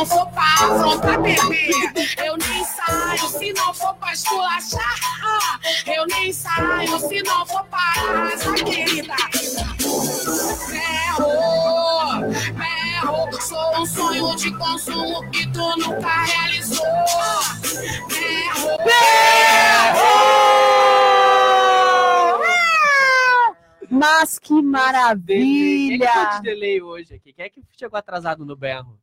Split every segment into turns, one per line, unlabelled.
não for pra afrontar bebê. Eu nem saio se não for pra esculachar. Eu nem saio se não for para arrasar, querida. Berro, berro, sou um sonho de consumo que tu nunca realizou. Berro,
Mas que
Quem é que
maravilha!
foi de delay hoje aqui? Quem é que chegou atrasado no berro?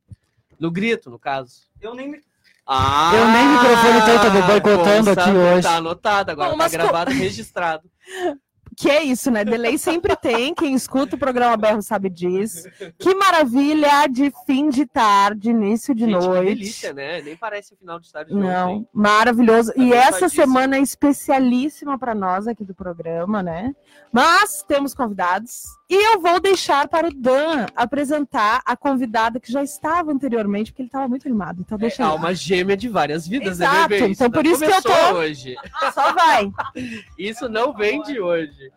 No grito, no caso?
Eu nem me.
Ah,
Eu nem microfone tenho, tô boicotando
bom
aqui hoje.
Tá anotado agora,
Bom,
tá
mas co-
gravado, registrado.
Que é isso, né? Delay sempre tem. Quem escuta o programa Berro sabe disso. Que maravilha de fim de tarde, início de
Gente, que
noite.
delícia, né? Nem parece o final de tarde.
Não, maravilhoso.
Tá
e essa
abençoadíssimo.
semana é especialíssima para nós aqui do programa, né? Mas temos convidados e eu vou deixar para o Dan apresentar a convidada que já estava anteriormente, porque ele estava muito animado. Então deixa
É alma gêmea de várias vidas, né,
Exato,
bebê?
então por isso que eu tô-
hoje.
Só vai.
Isso não vem de hoje.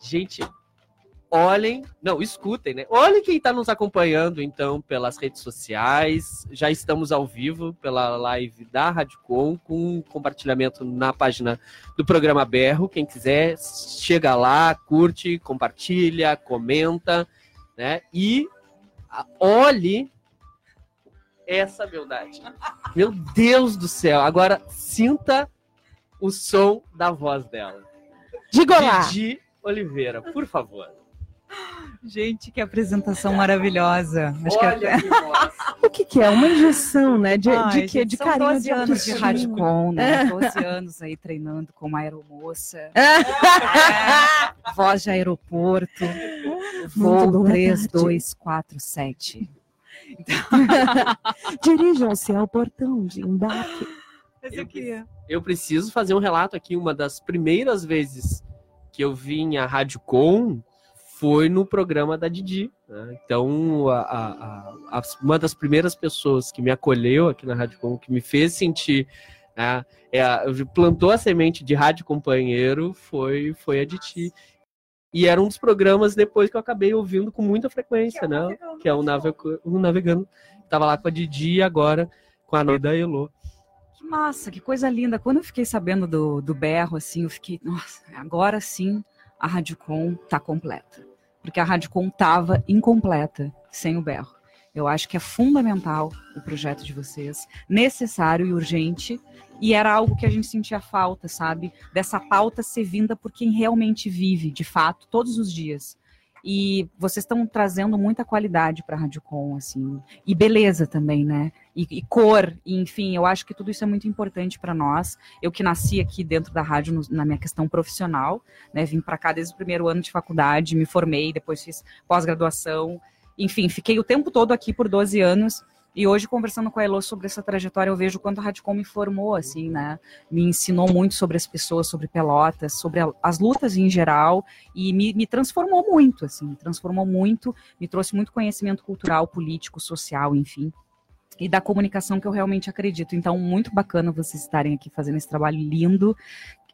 Gente, olhem, não, escutem, né? Olhem quem está nos acompanhando, então, pelas redes sociais. Já estamos ao vivo pela live da Radicom, com compartilhamento na página do programa Berro. Quem quiser, chega lá, curte, compartilha, comenta, né? E olhe essa beldade. Meu Deus do céu! Agora sinta o som da voz dela.
Diga lá.
Didi Oliveira, por favor.
Gente, que apresentação maravilhosa. Acho que é
Olha que voz.
O que, que é? Uma injeção, né? De,
Ai,
de quê?
gente,
De
são
carinho,
12
de
anos de. Radicom, né?
É.
12 anos aí treinando como aeromoça. É, voz de aeroporto.
Boa
Voo
tarde.
3247.
Dirijam-se ao portão de embarque.
Mas
Eu
eu queria.
Eu preciso fazer um relato aqui. Uma das primeiras vezes que eu vim à Rádio Com foi no programa da Didi. né? Então, a- a- a- uma das primeiras pessoas que me acolheu aqui na Rádio Com, que me fez sentir. né, é plantou a semente de rádio companheiro foi, foi a Didi. E era um dos programas depois que eu acabei ouvindo com muita frequência, né? Que é o, Navego- o Navegando. Tava lá com a Didi e agora com a Noida Elô.
Que massa, que coisa linda. Quando eu fiquei sabendo do, do berro, assim, eu fiquei, nossa, agora sim a Radicom tá completa. Porque a Radicom tava incompleta sem o berro. Eu acho que é fundamental o projeto de vocês, necessário e urgente, e era algo que a gente sentia falta, sabe? Dessa pauta ser vinda por quem realmente vive, de fato, todos os dias. E vocês estão trazendo muita qualidade para a Radiocom, assim, e beleza também, né? E, e cor, e, enfim, eu acho que tudo isso é muito importante para nós. Eu que nasci aqui dentro da rádio no- na minha questão profissional, né? Vim para cá desde o primeiro ano de faculdade, me formei, depois fiz pós-graduação, enfim, fiquei o tempo todo aqui por 12 anos. E hoje, conversando com a Elo sobre essa trajetória, eu vejo quanto a Radicom me formou, assim, né? Me ensinou muito sobre as pessoas, sobre Pelotas, sobre as lutas em geral, e me, me transformou muito, assim, me transformou muito, me trouxe muito conhecimento cultural, político, social, enfim e da comunicação que eu realmente acredito. Então, muito bacana vocês estarem aqui fazendo esse trabalho lindo,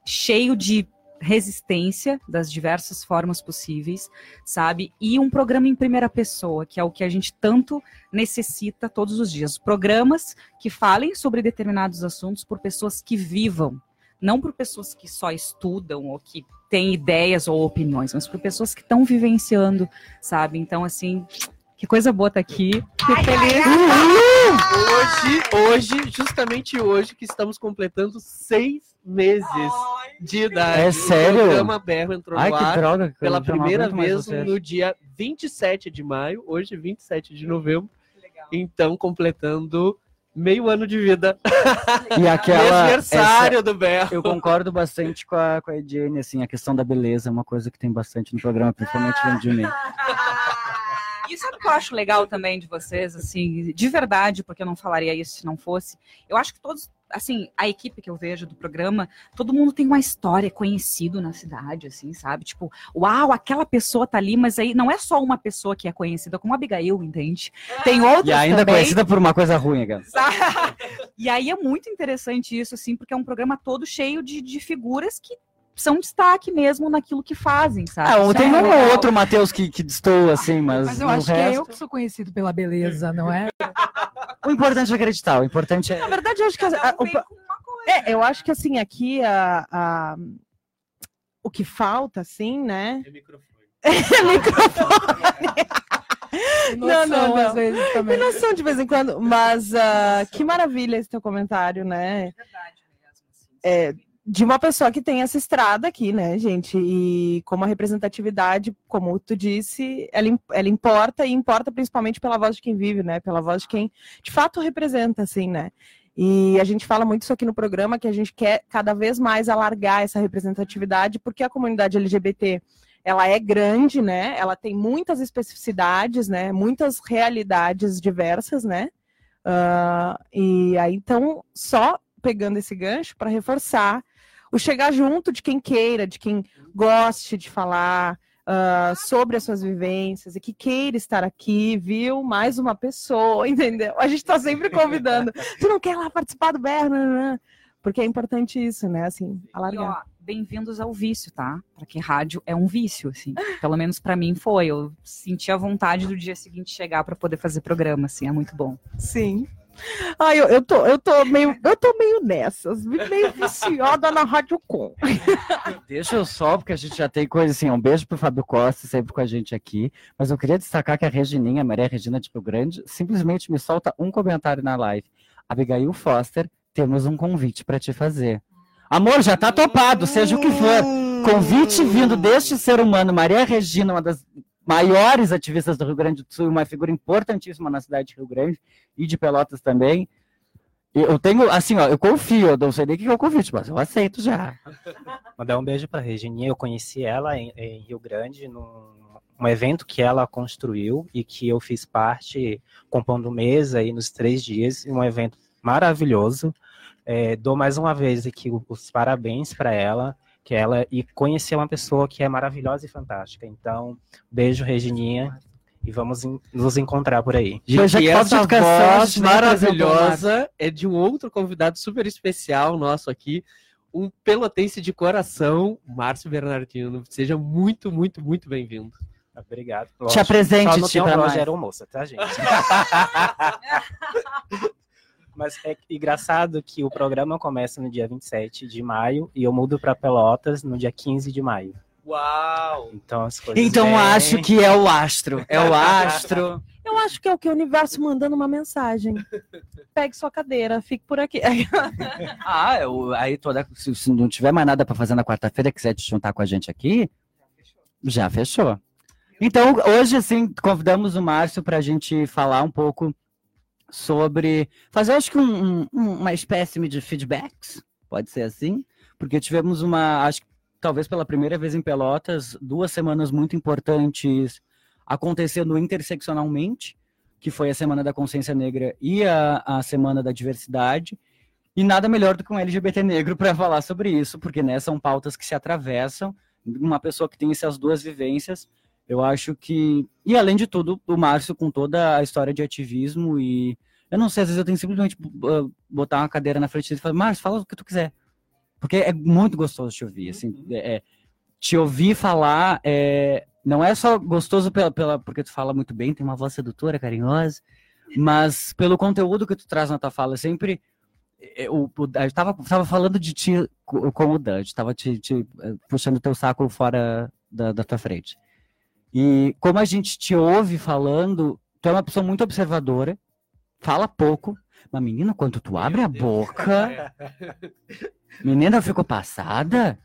cheio de resistência das diversas formas possíveis, sabe? E um programa em primeira pessoa, que é o que a gente tanto necessita todos os dias. Programas que falem sobre determinados assuntos por pessoas que vivam, não por pessoas que só estudam ou que têm ideias ou opiniões, mas por pessoas que estão vivenciando, sabe? Então, assim, que coisa boa estar aqui. Fico feliz.
Hoje, hoje, justamente hoje, que estamos completando seis meses de idade.
É sério?
O programa Berro entrou
Ai,
no
que
ar
droga.
pela primeira vez no dia 27 de maio, hoje 27 de novembro. Então, completando meio ano de vida.
E aquela.
Aniversário do Berro.
essa- eu concordo bastante com a, com a Ediane, assim, a questão da beleza é uma coisa que tem bastante no programa, principalmente no de mim.
E sabe o que eu acho legal também de vocês, assim, de verdade, porque eu não falaria isso se não fosse. Eu acho que todos, assim, a equipe que eu vejo do programa, todo mundo tem uma história conhecido na cidade, assim, sabe? Tipo, uau, aquela pessoa tá ali, mas aí não é só uma pessoa que é conhecida, como a Abigail, entende? Tem outras
E ainda
também.
conhecida por uma coisa ruim, cara.
Sabe? E aí é muito interessante isso, assim, porque é um programa todo cheio de, de figuras que são destaque mesmo naquilo que fazem, sabe?
Ah,
Isso
tem
é
um ou outro Matheus que, que destoa, assim, mas,
Mas eu acho que é
resto...
eu que sou conhecido pela beleza, não é?
O importante é acreditar, o importante é.
Na verdade, eu acho que. a- a- o é, eu acho que assim, aqui a, a- o que falta, assim, né?
É microfone.
Não, não, não.
Às vezes também.
Tem noção de vez em quando, mas ah, que maravilha esse teu comentário, né?
É verdade mesmo. assim,
É? De uma pessoa que tem essa estrada aqui, né, gente? E como a representatividade, como tu disse, ela, ela importa e importa principalmente pela voz de quem vive, né? Pela voz de quem de fato representa, assim, né? E a gente fala muito isso aqui no programa, que a gente quer cada vez mais alargar essa representatividade, porque a comunidade LGBT ela é grande, né? Ela tem muitas especificidades, né? Muitas realidades diversas, né? Ah, e aí, então, só pegando esse gancho para reforçar o chegar junto de quem queira, de quem goste de falar ah, sobre as suas vivências e que queira estar aqui, viu? Mais uma pessoa, entendeu? A gente está sempre convidando. Tu não quer lá participar do Berna? Porque é importante isso, né? Assim, alargar.
ó, bem-vindos ao vício, tá? Porque rádio é um vício, assim. Pelo menos pra mim foi. Eu senti a vontade do dia seguinte chegar pra poder fazer programa, assim. É muito bom.
Sim. Ai, eu, eu, tô, eu, tô meio, eu tô meio nessas, meio viciada na Rádio Com.
Deixa eu só, porque a gente já tem coisa assim. Um beijo pro Fábio Costa, sempre com a gente aqui. Mas eu queria destacar que a Regininha, Maria Regina de Rio Grande, simplesmente me solta um comentário na live. Abigail Foster, temos um convite para te fazer. Amor, já tá topado, seja o que for. Convite vindo deste ser humano, Maria Regina, uma das maiores ativistas do Rio Grande do Sul, uma figura importantíssima na cidade de Rio Grande e de Pelotas também. Eu tenho, assim, ó, eu confio, eu não sei nem o que é o convite, mas eu aceito já.
Mandar um beijo para a Regininha. Eu conheci ela em, em Rio Grande, num um evento que ela construiu e que eu fiz parte, compondo mesa aí nos três dias. Um evento maravilhoso. É, dou mais uma vez aqui os parabéns para ela, que ela e conhecer uma pessoa que é maravilhosa e fantástica. Então, beijo, Regininha, e vamos nos encontrar por aí.
Já
e essa voz
gente
maravilhosa é de um outro convidado super especial nosso aqui, um pelotense de coração, Márcio Bernardino. Seja muito, muito, muito bem-vindo.
Obrigado.
Te
Lógico,
apresente,
Só não tem um
pra nós.
Rogério Moça, tá, gente? Mas é engraçado que o programa começa no dia 27 de maio e eu mudo para Pelotas no dia 15 de maio.
Uau!
Então as coisas.
Então
bem-
acho que é o astro. É o astro.
Eu acho que é o que o universo mandando uma mensagem. Pegue sua cadeira, fique por aqui.
Ah, eu, aí toda. Se, se não tiver mais nada para fazer na quarta-feira, quiser te juntar com a gente aqui, já fechou. Então, hoje, assim, convidamos o Márcio para a gente falar um pouco sobre. Fazer, acho que, um- um- uma espécie de feedbacks, pode ser assim, porque tivemos uma. Acho que talvez pela primeira vez em Pelotas, duas semanas muito importantes acontecendo interseccionalmente, que foi a Semana da Consciência Negra e a, a Semana da Diversidade. E nada melhor do que um LGBT negro para falar sobre isso, porque né, são pautas que se atravessam. Uma pessoa que tem essas duas vivências, eu acho que. E além de tudo, o Márcio, com toda a história de ativismo, e eu não sei, às vezes eu tenho que simplesmente uh, botar uma cadeira na frente dele e falar, Márcio, fala o que tu quiser. Porque é muito gostoso te ouvir. Assim, é- é, te ouvir falar é, não é só gostoso pela, pela, porque tu fala muito bem, tem uma voz sedutora, carinhosa, mas pelo conteúdo que tu traz na tua fala. Sempre eu, eu tava, tava falando de ti co- com o Dan, eu tava te, te, eh, puxando teu saco fora da, da tua frente. E como a gente te ouve falando, tu é uma pessoa muito observadora, fala pouco, mas menina, quando tu abre a boca, menina, eu fico passada.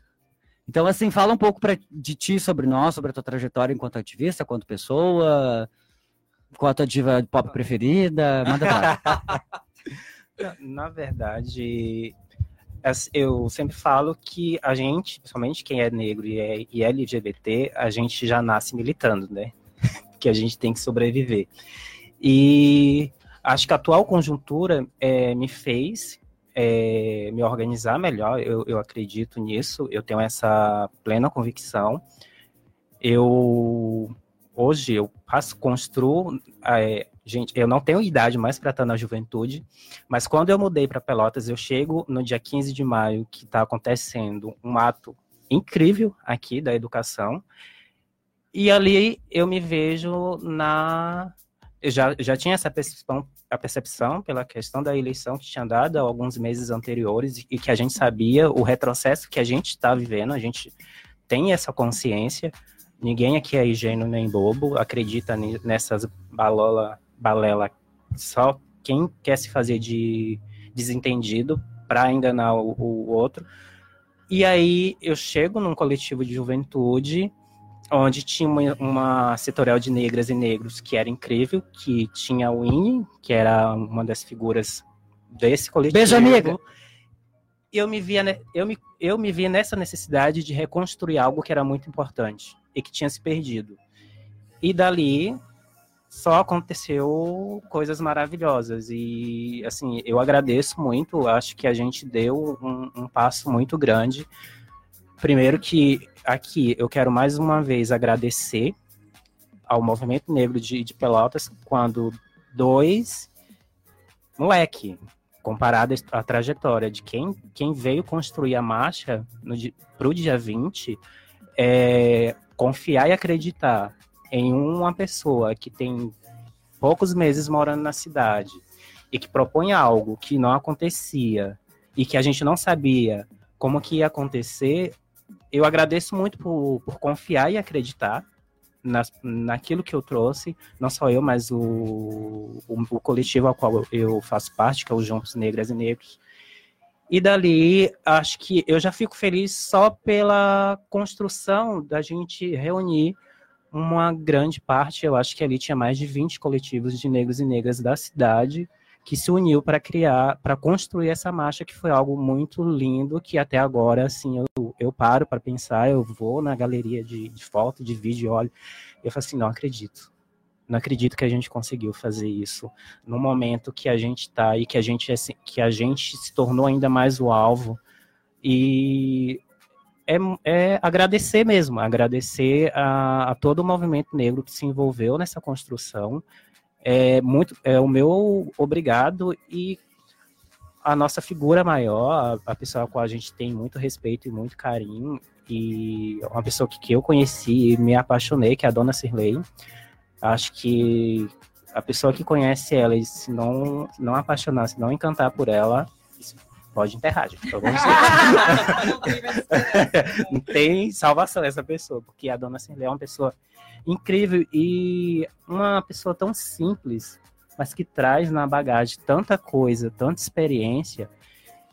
Então, assim, fala um pouco pra, de ti sobre nós, sobre a tua trajetória enquanto ativista, quanto pessoa, qual a tua diva pop preferida, manda.
Na verdade, eu sempre falo que a gente, principalmente quem é negro e é é LGBT, a gente já nasce militando, né? que a gente tem que sobreviver. E acho que a atual conjuntura eh, me fez eh, me organizar melhor, eu, eu acredito nisso, eu tenho essa plena convicção. Eu hoje eu faço, construo, eh, gente, eu não tenho idade mais para estar na juventude, mas quando eu mudei para Pelotas, eu chego no dia 15 de maio, que está acontecendo um ato incrível aqui da educação, e ali eu me vejo na eu já, já tinha essa percepção, a percepção pela questão da eleição que tinha dado alguns meses anteriores e que a gente sabia o retrocesso que a gente está vivendo, a gente tem essa consciência. Ninguém aqui é ingênuo nem bobo, acredita nessas balola, balela só quem quer se fazer de desentendido para enganar o, o outro. E aí eu chego num coletivo de juventude onde tinha uma, uma setorial de negras e negros que era incrível, que tinha o Winnie, que era uma das figuras desse coletivo.
Beijo, amiga!
Eu me, via, eu, me, eu me via nessa necessidade de reconstruir algo que era muito importante e que tinha se perdido. E dali só aconteceu coisas maravilhosas. E, assim, eu agradeço muito, acho que a gente deu um, um passo muito grande. Primeiro que aqui eu quero mais uma vez agradecer ao Movimento Negro de, de Pelotas, quando dois moleque, comparado à trajetória de quem, quem veio construir a marcha para o dia 20, é, confiar e acreditar em uma pessoa que tem poucos meses morando na cidade e que propõe algo que não acontecia e que a gente não sabia como que ia acontecer, eu agradeço muito por, por confiar e acreditar nas, naquilo que eu trouxe, não só eu, mas o, o, o, coletivo ao qual eu faço parte, que é o Juntos Negras e Negros. E dali, acho que eu já fico feliz só pela construção da gente reunir uma grande parte, eu acho que ali tinha mais de 20 coletivos de negros e negras da cidade, que se uniu para criar, para construir essa marcha, que foi algo muito lindo, que até agora, assim, eu, eu paro para pensar, eu vou na galeria de, de foto, de vídeo, olho, e eu falo assim, não acredito. Não acredito que a gente conseguiu fazer isso no momento que a gente está e que a gente, assim, que a gente se tornou ainda mais o alvo. E é, é, agradecer mesmo, agradecer a, a, todo o movimento negro que se envolveu nessa construção, é muito é o meu obrigado e a nossa figura maior, a, a pessoa com a gente tem muito respeito e muito carinho e uma pessoa que, que eu conheci e me apaixonei, que é a Dona Cirlei. Acho que a pessoa que conhece ela e se não, não apaixonar, se não encantar por ela, pode enterrar, gente. não tem salvação essa pessoa, porque a Dona Cirlei é uma pessoa incrível e uma pessoa tão simples, mas que traz na bagagem tanta coisa, tanta experiência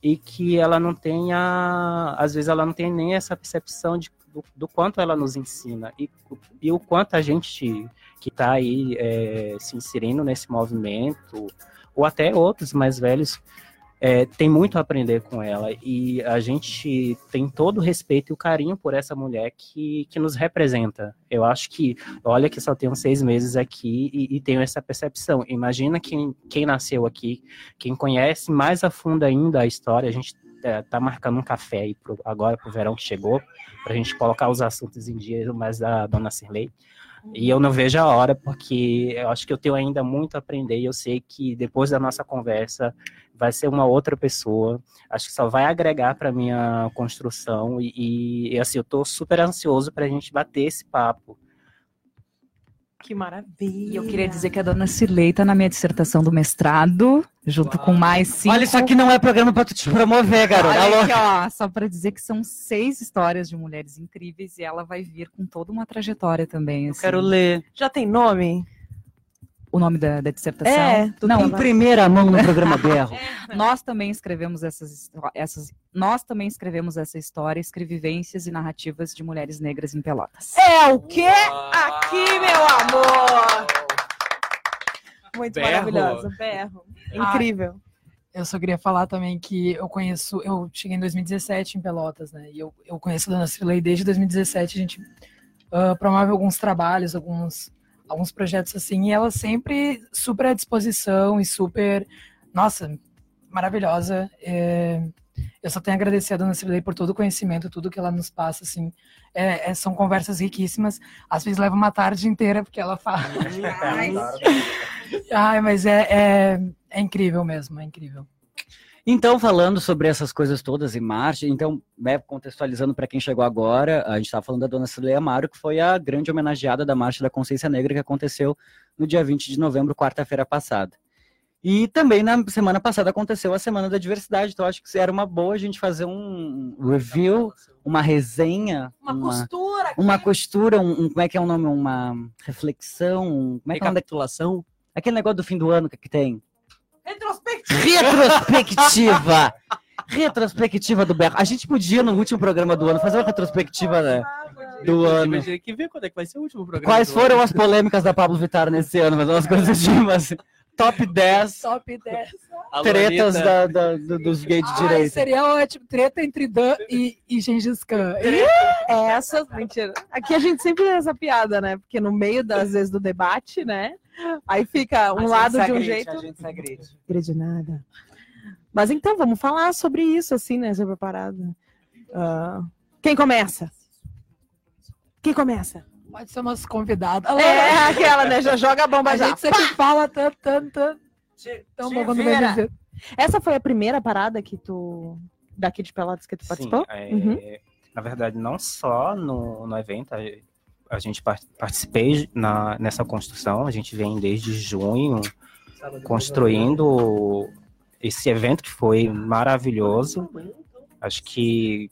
e que ela não tenha, às vezes ela não tem nem essa percepção de, do, do quanto ela nos ensina e, e o quanto a gente que está aí é, se inserindo nesse movimento ou até outros mais velhos é, tem muito a aprender com ela e a gente tem todo o respeito e o carinho por essa mulher que, que nos representa. Eu acho que, olha que só tenho seis meses aqui e, e tenho essa percepção. Imagina quem, quem nasceu aqui, quem conhece mais a fundo ainda a história, a gente é, tá marcando um café aí pro, agora pro verão que chegou, para a gente colocar os assuntos em dia, mais da Dona Cirlei. E eu não vejo a hora, porque eu acho que eu tenho ainda muito a aprender e eu sei que depois da nossa conversa vai ser uma outra pessoa. Acho que só vai agregar para minha construção e, e, assim, eu estou super ansioso para a gente bater esse papo.
Que maravilha! E
eu queria dizer que a dona Cirlei está na minha dissertação do mestrado, junto Uau. com mais cinco...
Olha, isso aqui não é programa para te promover, garota.
Olha aqui, ó, só para dizer que são seis histórias de mulheres incríveis e ela vai vir com toda uma trajetória também.
Assim. Eu quero ler.
Já tem nome?
O nome da, da dissertação?
É,
não, em primeira mão no programa Berro.
nós também escrevemos essas, essas, nós também escrevemos essa história, escrevivências e narrativas de mulheres negras em Pelotas.
É o quê? Aqui, meu amor! Muito Berro. maravilhosa, berro. Incrível.
Ah, eu só queria falar também que eu conheço, eu cheguei em 2017 em Pelotas, né? E eu, eu conheço a Dona Cirlei desde 2017. A gente uh, promove alguns trabalhos, alguns alguns projetos assim, e ela sempre super à disposição e super, nossa, maravilhosa. É, eu só tenho a agradecer a Dona Cirlei por todo o conhecimento, tudo que ela nos passa, assim. É, é, são conversas riquíssimas. Às vezes leva uma tarde inteira, porque ela fala. Ai, mas é, é, é incrível mesmo, é incrível.
Então, falando sobre essas coisas todas em marcha, então, né, contextualizando para quem chegou agora, a gente estava falando da dona Cileia Amaro, que foi a grande homenageada da Marcha da Consciência Negra que aconteceu no dia 20 de novembro, quarta-feira passada. E também na semana passada aconteceu a Semana da Diversidade, então acho que era uma boa a gente fazer um review, uma resenha,
Uma, costura aqui.
uma costura, um, um- como é que é o nome? Uma reflexão, um- como é que é?
Recapitulação.
Aquele negócio do fim do ano que tem?
Retrospectiva.
Retrospectiva! do Berro. A gente podia, no último programa do ano, fazer uma retrospectiva né, do ano.
Imagina que ver quando é que vai ser o último programa.
Quais foram
ano.
as polêmicas da Pablo Vittar nesse ano? Mas umas coisas assim. Top 10
Top 10.
Alô,
tretas da- da- do- dos gays de direita.
seria ótimo. Treta entre Dan e, e Gengis Khan.
Essa, mentira. Aqui a gente sempre tem essa piada, né? Porque no meio, das vezes, do debate, né? Aí fica um lado de um jeito. Grande nada. Mas então, vamos falar sobre isso, assim, né? Sobre a parada. Ah, quem começa? Quem começa?
Pode ser umas convidadas.
É aquela, né? Já joga a bomba
A
já.
gente sempre fala tanto, tanto, tanto. Tão bom quando vai dizer.
Essa foi a primeira parada que tu. Daqui de Pelotas que tu
Sim,
participou?
é,
Uhum.
na verdade, não só no, no evento, a, gente par- participei na, nessa construção, a gente vem desde junho construindo esse evento que foi maravilhoso. Acho que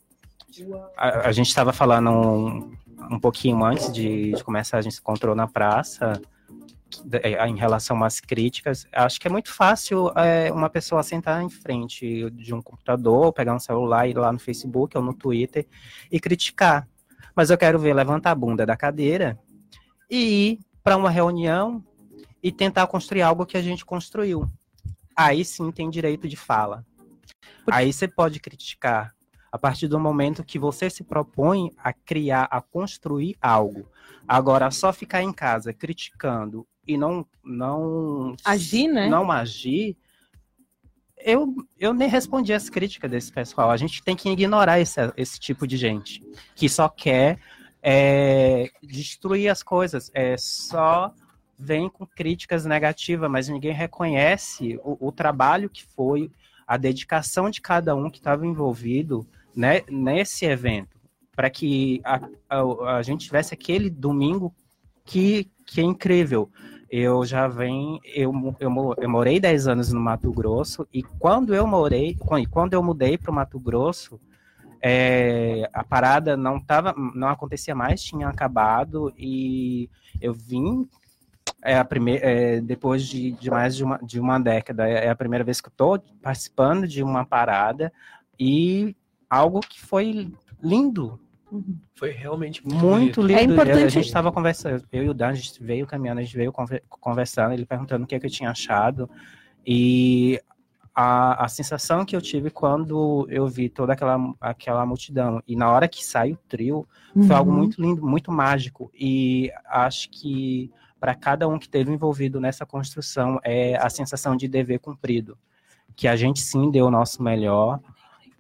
a, a gente estava falando um, um pouquinho antes de, de começar, a gente se encontrou na praça é, em relação às críticas. Acho que é muito fácil é, uma pessoa sentar em frente de um computador, pegar um celular, ir lá no Facebook ou no Twitter e criticar. Mas eu quero ver levantar a bunda da cadeira e ir para uma reunião e tentar construir algo que a gente construiu. Aí sim tem direito de fala. Aí você pode criticar a partir do momento que você se propõe a criar, a construir algo. Agora, só ficar em casa criticando e não não
Agir, né?
não agir, eu, eu nem respondi as críticas desse pessoal. A gente tem que ignorar esse, esse tipo de gente que só quer é, destruir as coisas, é só vem com críticas negativas, mas ninguém reconhece o, o trabalho que foi, a dedicação de cada um que estava envolvido né, nesse evento, para que a, a, a gente tivesse aquele domingo que, que é incrível. Eu já venho, eu, eu, eu morei 10 anos no Mato Grosso e quando eu morei, quando eu mudei para o Mato Grosso, é, a parada não tava, não acontecia mais, tinha acabado e eu vim é a primeira, é, depois de, de mais de uma, de uma década, é a primeira vez que eu estou participando de uma parada e algo que foi lindo,
Foi realmente muito,
muito lindo.
É importante-
A gente estava conversando, eu e o Dan, a gente veio caminhando, a gente veio conver- conversando, ele perguntando o que, é que eu tinha achado. E a, a sensação que eu tive quando eu vi toda aquela, aquela multidão, e na hora que sai o trio, foi algo
Uhum.
muito lindo, muito mágico. E acho que para cada um que esteve envolvido nessa construção é a sensação de dever cumprido. Que a gente sim deu o nosso melhor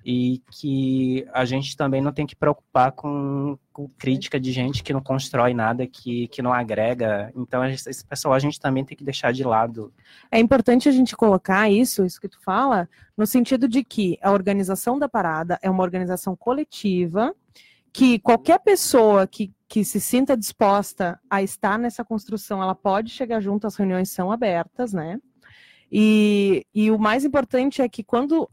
e que a gente também não tem que preocupar com, com crítica de gente que não constrói nada, que, que não agrega. Então, esse pessoal a gente também tem que deixar de lado.
É importante a gente colocar isso, isso que tu fala, no sentido de que a organização da parada é uma organização coletiva, que qualquer pessoa que, que se sinta disposta a estar nessa construção, ela pode chegar junto, as reuniões são abertas, né? E, e o mais importante é que quando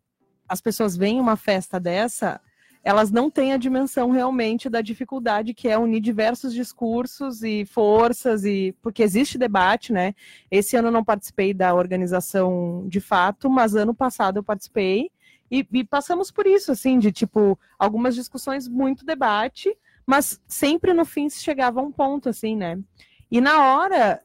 as pessoas veem uma festa dessa, elas não têm a dimensão realmente da dificuldade que é unir diversos discursos e forças, e porque existe debate, né? Esse ano eu não participei da organização de fato, mas ano passado eu participei e, e passamos por isso, assim, de tipo, algumas discussões, muito debate, mas sempre no fim se chegava a um ponto, assim, né? E na hora,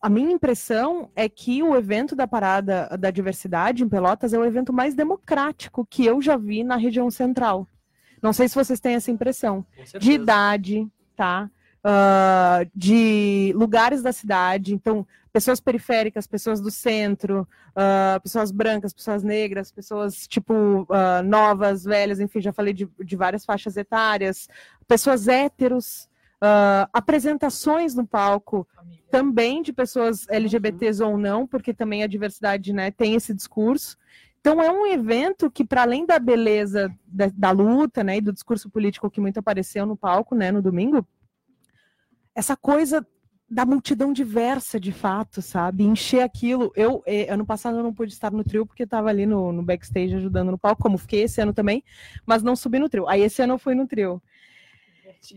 a minha impressão é que o evento da Parada da Diversidade em Pelotas é o evento mais democrático que eu já vi na região central. Não sei se vocês têm essa impressão de idade, tá? Ah, de lugares da cidade, então pessoas periféricas, pessoas do centro, ah, pessoas brancas, pessoas negras, pessoas tipo ah, novas, velhas, enfim, já falei de, de várias faixas etárias, pessoas héteros, ah, apresentações no palco também de pessoas LGBTs ou não, porque também a diversidade né, tem esse discurso. Então é um evento que, para além da beleza da, da luta, né, e do discurso político que muito apareceu no palco, né, no domingo, essa coisa da multidão diversa, de fato, sabe? Encher aquilo. Eu, eh, ano passado, eu não pude estar no trio porque estava ali no, no backstage ajudando no palco, como fiquei esse ano também, mas não subi no trio. Aí esse ano eu fui no trio.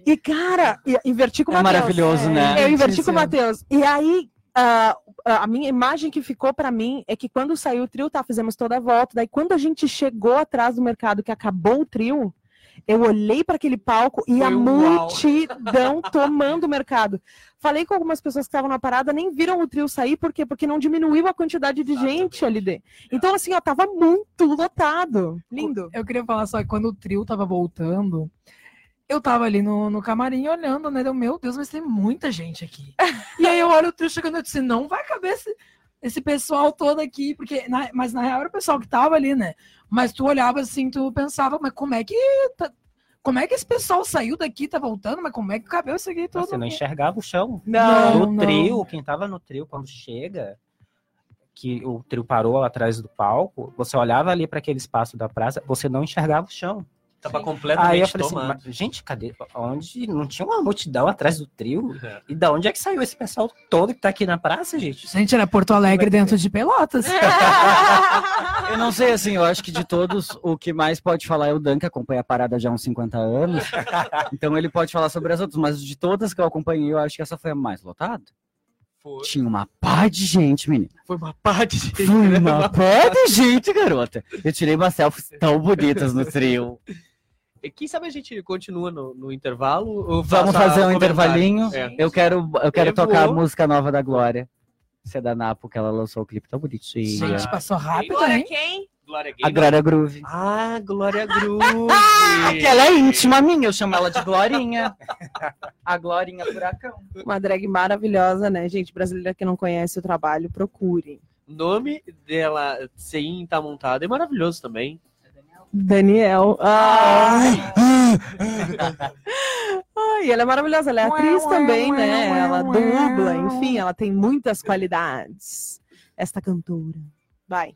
E, cara, inverti com o
É
Matheus.
maravilhoso, né?
Eu inverti com o. Matheus. E aí, ah, a minha imagem que ficou pra mim é que quando saiu o trio, tá, fizemos toda a volta. Daí, quando a gente chegou atrás do mercado, que acabou o trio, eu olhei para aquele palco e
Foi
a
uau.
multidão tomando o mercado. Falei com algumas pessoas que estavam na parada, nem viram o trio sair, por quê? Porque não diminuiu a quantidade de gente ali dentro. Então, assim, ó, tava muito lotado. Lindo.
Eu queria falar só que quando o trio tava voltando, eu tava ali no, no camarim olhando, né? Deu, meu Deus, mas tem muita gente aqui. e aí eu olho o trio chegando e disse, não vai caber esse, esse pessoal todo aqui, porque. na- mas na real era o pessoal que tava ali, né? Mas tu olhava assim, tu pensava, mas como é que. tá- como é que esse pessoal saiu daqui, tá voltando, mas como é que cabeu isso aqui todo?
Você não enxergava o chão.
Não,
no
não.
trio, quem tava no trio, quando chega, que o trio parou atrás do palco, você olhava ali para aquele espaço da praça, você não enxergava o chão.
Tava
Aí eu
completamente
falei assim,
tomado.
"Mas, gente, cadê? Onde não tinha uma multidão atrás do trio?
É.
E da onde é que saiu esse pessoal todo que tá aqui na praça, gente?
Gente, era Porto Alegre dentro de Pelotas.
Eu não sei, assim, eu acho que de todos, o que mais pode falar é o Dan, que acompanha a parada já há uns 50 anos. Então ele pode falar sobre as outras, mas de todas que eu acompanhei, eu acho que essa foi a mais lotada.
Foi,
Tinha uma pá de gente, menina.
foi uma parte de
Foi uma pá de gente, garota. Eu tirei umas selfies tão bonitas no trio.
Quem sabe a gente continua no, no intervalo?
Vamos fazer um intervalinho.
É.
Eu quero, eu quero tocar a música nova da Glória. Sedanapo, que ela lançou o clipe tão bonitinho.
Gente, passou rápido, hein?
quem?
Glória
A Glória Groove.
Ah, Glória Groove.
Que ela é íntima minha, eu chamo ela de Glorinha. A Glorinha Furacão.
Uma drag maravilhosa, né, gente? Brasileira que não conhece o trabalho, procurem.
O nome dela, sem estar montada, é maravilhoso também.
Daniel. Ai. Ai, ela é maravilhosa, ela é atriz também, né? Ela dubla, enfim, ela tem muitas qualidades. Esta cantora. Vai.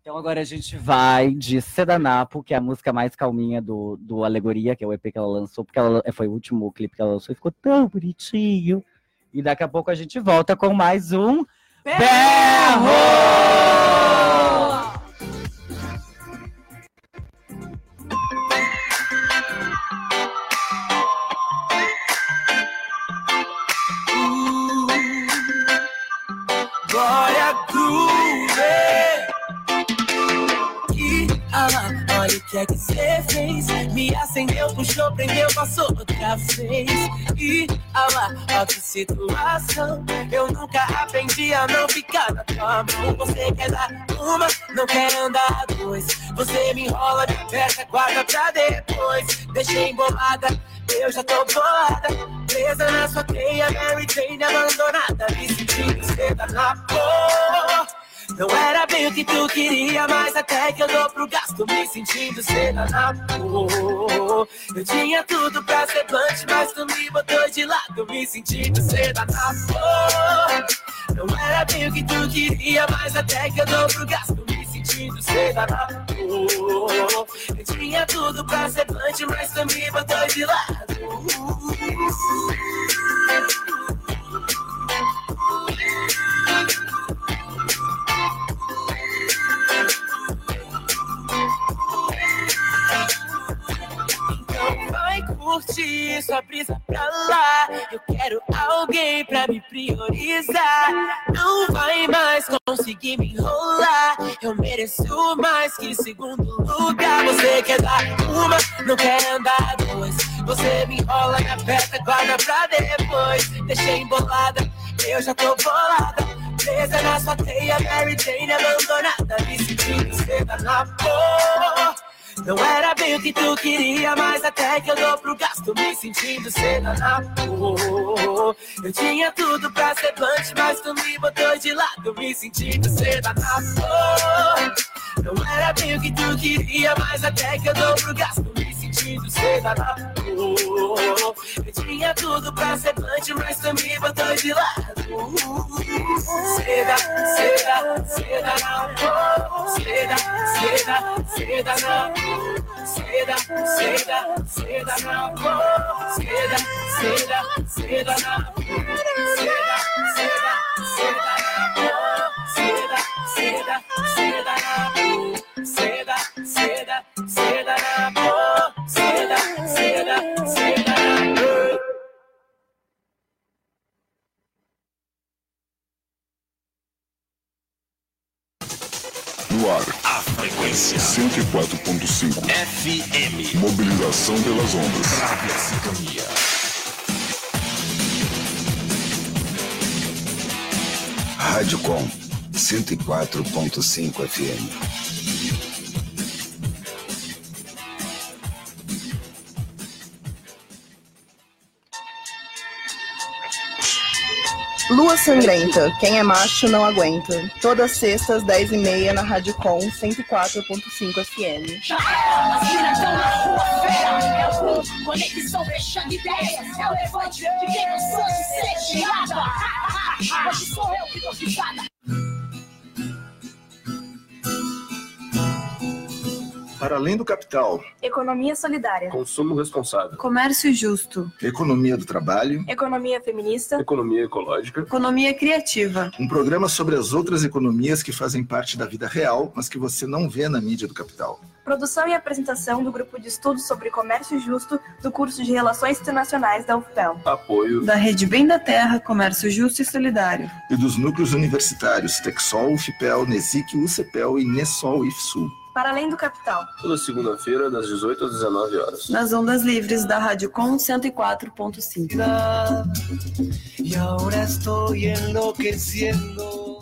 Então agora a gente vai de Sedanapo, que é a música mais calminha do, do Alegoria, que é o EP que ela lançou, porque ela, foi o último clipe que ela lançou e ficou tão bonitinho. E daqui a pouco a gente volta com mais um Berro!
Glória que é que você fez. Me acendeu, puxou, prendeu, passou outra vez. E ah lá, ó que situação. Eu nunca aprendi a não ficar na tua mão. Você quer dar uma, não quer andar dois. Você me enrola, me aperta, guarda pra depois. Deixei embolada, eu já tô bolada. Presa na sua teia, Mary Jane abandonada. Me sentindo seda na porra. Não era bem o que tu queria, mas até que eu dou pro gasto, me sentindo seda na porra. Eu tinha tudo pra ser blunt, mas tu me botou de lado, me sentindo seda na porra. Não era bem o que tu queria, mas até que eu dou pro gasto, me sentindo seda na porra. Eu tinha tudo pra ser blunt, mas tu me botou de lado. Sua brisa pra lá. Eu quero alguém pra me priorizar. Não vai mais conseguir me enrolar. Eu mereço mais que segundo lugar. Você quer dar uma, não quer andar dois. Você me enrola, me aperta, guarda pra depois. Deixei embolada, eu já tô bolada. Presa na sua teia, Mary Jane abandonada. Me sentindo seda na porra. Não era bem o que tu queria, mas até que eu dou pro gasto, me sentindo seda na porra. Eu tinha tudo pra ser blunt, mas tu me botou de lado, me sentindo seda na porra. Não era bem o que tu queria, mas até que eu dou pro gasto, me seda na porra. Eu tinha tudo pra ser blunt, mas me botou de lado. Seda, seda, seda na porra. Seda, seda. seda, na seda, seda, seda na seda, seda, seda na seda, seda, seda na seda, seda, seda na seda, seda, seda na seda, seda, seda na
No ar. A frequência. 104.5. FM. Mobilização pelas ondas. Trave
Rádio Com 104.5 FM.
Lua Sangrenta, quem é macho não aguenta. Todas sextas, 10 e meia, na Rádio Com 104.5 FM.
As minas tão na rua fera. É o conexão fechando ideias. É o levante de quem não sou de ser tirada. Hoje sou eu que dou risada.
Para além do capital,
Economia solidária.
consumo responsável,
Comércio justo.
Economia do trabalho.
Economia feminista.
economia ecológica,
Economia criativa.
Um programa sobre as outras economias que fazem parte da vida real, mas que você não vê na mídia do capital.
Produção e apresentação do grupo de estudos sobre comércio justo do curso de Relações Internacionais da UFPEL.
apoio
Da Rede Bem da Terra, Comércio Justo e Solidário.
E dos núcleos universitários Texol, UFPEL, NESIC, UCPEL e NESOL IFSUL.
Para além do capital.
toda segunda-feira, das 18 às 19 horas.
Nas ondas livres da Rádio Com 104.5.
Y ahora estoy enloqueciendo.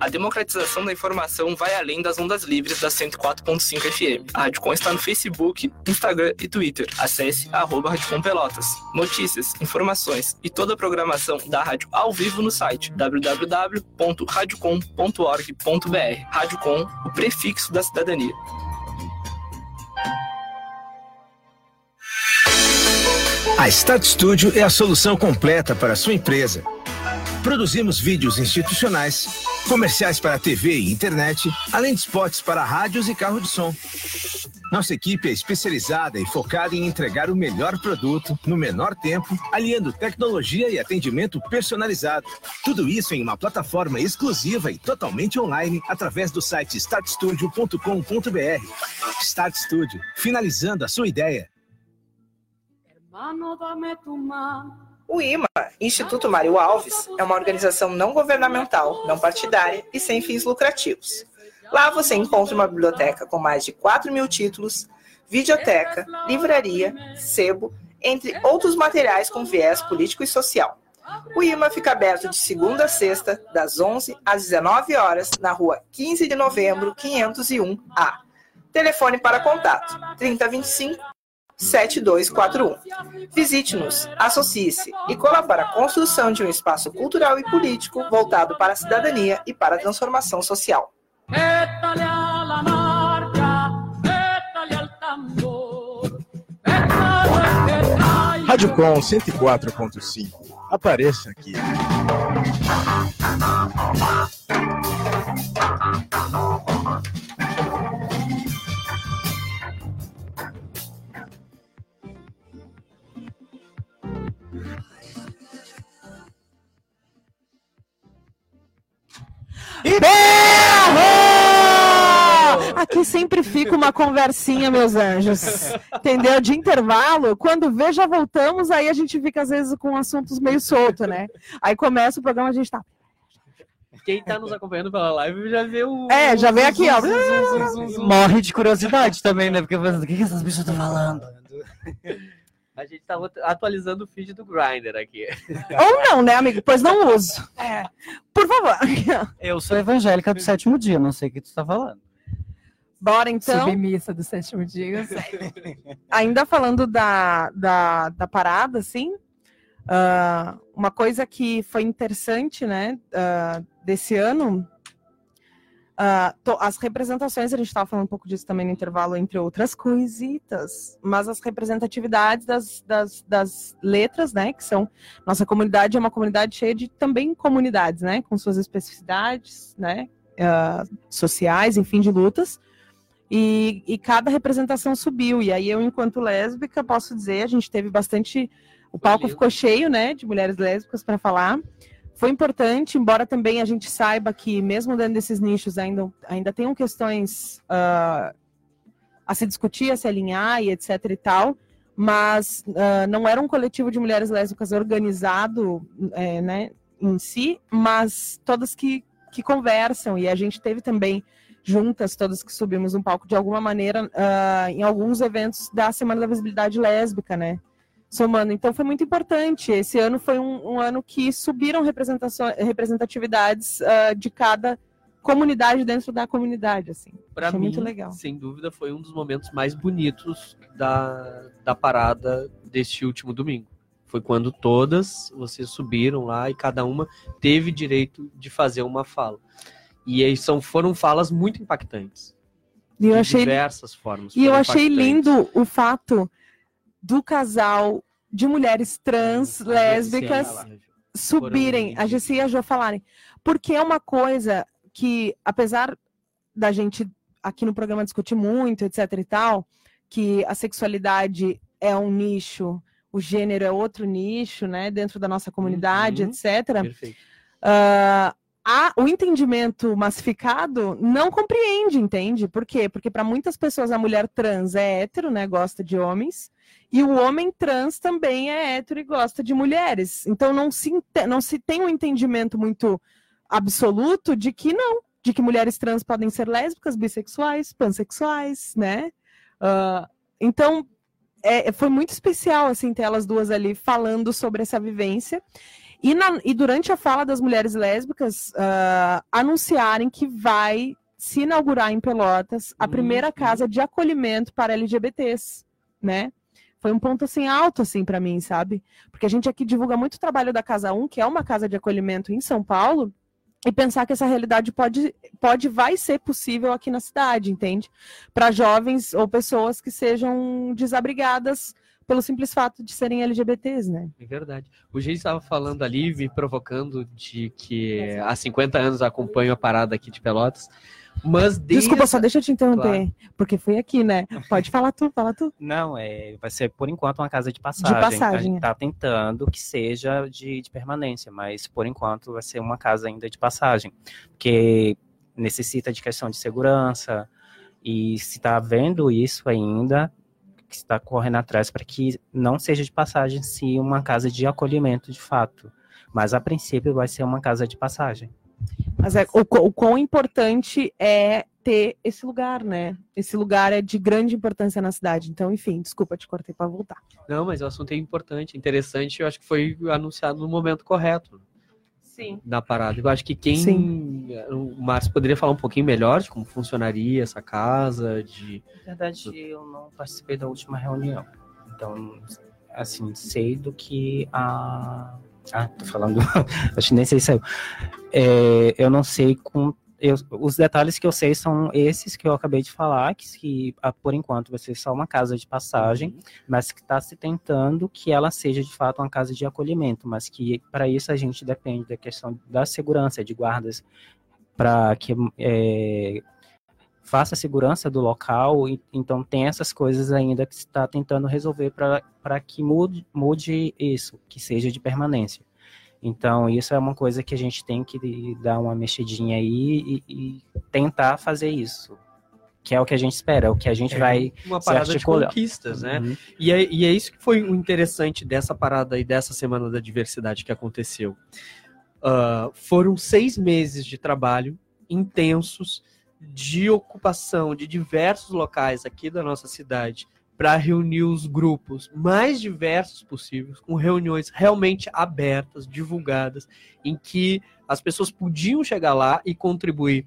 A democratização da informação vai além das ondas livres da 104.5 FM. A Rádio Com está no Facebook, Instagram e Twitter. Acesse arroba Pelotas. Notícias, informações e toda a programação da rádio ao vivo no site www.radiocom.org.br. Com, o prefixo da cidadania.
A Start Studio é a solução completa para a sua empresa. Produzimos vídeos institucionais, comerciais para TV e internet, além de spots para rádios e carro de som. Nossa equipe é especializada e focada em entregar o melhor produto no menor tempo, aliando tecnologia e atendimento personalizado. Tudo isso em uma plataforma exclusiva e totalmente online através do site startstudio.com.br. Start Studio, finalizando a sua ideia.
O IMA, Instituto Mário Alves, é uma organização não governamental, não partidária e sem fins lucrativos. Lá você encontra uma biblioteca com mais de 4 mil títulos, videoteca, livraria, sebo, entre outros materiais com viés político e social. O IMA fica aberto de segunda a sexta, das 11 às 19 horas, na rua 15 de novembro, 501A. Telefone para contato: 3025 7241. Visite-nos, associe-se e colabore para a construção de um espaço cultural e político voltado para a cidadania e para a transformação social.
Rádio Com 104.5. Apareça aqui.
Berro! Aqui sempre fica uma conversinha, meus anjos. Entendeu? De intervalo, quando vê, já voltamos, aí a gente fica, às vezes, com assuntos meio solto, né? Aí começa o programa, a gente tá.
Quem tá nos acompanhando pela live já vê o.
É, já vem aqui, ó.
Morre de curiosidade também, né? Porque o que, que essas bichas estão falando?
A gente tá atualizando o feed do Grindr aqui.
Ou não, né, amigo? Pois não uso. É. Por favor.
Eu sou evangélica do sétimo dia, não sei o que tu tá falando.
Bora então.
Submissa do sétimo dia. eu sei.
Ainda falando da, da, da parada, assim, ah, uma coisa que foi interessante, né, ah, desse ano, ah, to- as representações, a gente estava falando um pouco disso também no intervalo, entre outras coisitas, mas as representatividades das, das, das letras, né, que são, nossa comunidade é uma comunidade cheia de também comunidades, né, com suas especificidades, né, ah, sociais, enfim, de lutas. E, e cada representação subiu. E aí eu, enquanto lésbica, posso dizer, a gente teve bastante. O palco ficou cheio, né, de mulheres lésbicas para falar. Foi importante, embora também a gente saiba que, mesmo dentro desses nichos, ainda, ainda tenham questões ah, a se discutir, a se alinhar e etc e tal, mas ah, não era um coletivo de mulheres lésbicas organizado, é, né, em si, mas todas que, que conversam, e a gente teve também juntas, todas que subimos um palco de alguma maneira, ah, em alguns eventos da Semana da Visibilidade Lésbica, né? Somando. Então foi muito importante. Esse ano foi um, um ano que subiram representatividades ah, de cada comunidade dentro da comunidade, assim. Achei
mim,
muito legal.
sem dúvida, foi um dos momentos mais bonitos da, da parada deste último domingo. Foi quando todas vocês subiram lá e cada uma teve direito de fazer uma fala. E aí são, foram falas muito impactantes.
E eu achei
diversas formas.
E eu achei
impactantes.
lindo o fato do casal de mulheres trans, lésbicas, subirem, a Gessi e a Jo falarem. Porque é uma coisa que, apesar da gente aqui no programa discutir muito, etc e tal, que a sexualidade é um nicho, o gênero é outro nicho, né, dentro da nossa comunidade, etc.
Perfeito.
Ah, a- o entendimento massificado não compreende, entende? Por quê? Porque para muitas pessoas a mulher trans é hétero, né? Gosta de homens, e o homem trans também é hétero e gosta de mulheres. Então não se, não se tem um entendimento muito absoluto de que não, de que mulheres trans podem ser lésbicas, bissexuais, pansexuais, né? Ah, então é, foi muito especial assim ter elas duas ali falando sobre essa vivência e, na- e durante a fala das mulheres lésbicas ah, anunciarem que vai se inaugurar em Pelotas a primeira casa de acolhimento para LGBTs, né? Foi um ponto assim alto assim para mim, sabe? Porque a gente aqui divulga muito o trabalho da Casa 1, que é uma casa de acolhimento em São Paulo, e pensar que essa realidade pode, pode vai ser possível aqui na cidade, entende? Para jovens ou pessoas que sejam desabrigadas pelo simples fato de serem LGBTs, né?
É verdade. O Geis estava falando ali, me provocando de que há 50 anos acompanho a parada aqui de Pelotas. Mas desde...
Desculpa, só deixa eu te interromper,
Claro.
porque foi aqui, né? Pode falar tu, fala tu.
Não, é, vai ser por enquanto uma casa de passagem. A
passagem,
gente
é.
tá tentando que seja de, de permanência, mas por enquanto vai ser uma casa ainda de passagem, porque necessita de questão de segurança e se está vendo isso ainda, que está correndo atrás para que não seja de passagem, sim uma casa de acolhimento de fato. Mas a princípio vai ser uma casa de passagem.
Mas é, o, o quão importante é ter esse lugar, né? Esse lugar é de grande importância na cidade. Então, enfim, desculpa, te cortei para voltar.
Não, mas o assunto é importante, interessante. Eu acho que foi anunciado no momento correto
Sim.
na parada. Eu acho que quem.
Sim.
O Márcio poderia falar um pouquinho melhor de como funcionaria essa casa, de.
Na verdade, eu não participei da última reunião. Então, assim, sei do que a. Ah, tô falando. Acho que nem sei se saiu. É, eu não sei com. eu- os detalhes que eu sei são esses que eu acabei de falar, que, que ah, por enquanto vai ser só uma casa de passagem, mas que está se tentando que ela seja de fato uma casa de acolhimento, mas que para isso a gente depende da questão da segurança, de guardas, para que é, faça a segurança do local, e- então tem essas coisas ainda que se está tentando resolver para que mude, mude isso, que seja de permanência. Então, isso é uma coisa que a gente tem que dar uma mexidinha aí e, e tentar fazer isso. Que é o que a gente espera, é o que a gente
É
vai
uma parada de conquistas, né?
Uhum.
E, é, e é isso que foi o interessante dessa parada e dessa semana da diversidade que aconteceu. Ah, foram seis meses de trabalho intensos de ocupação de diversos locais aqui da nossa cidade para reunir os grupos mais diversos possíveis, com reuniões realmente abertas, divulgadas, em que as pessoas podiam chegar lá e contribuir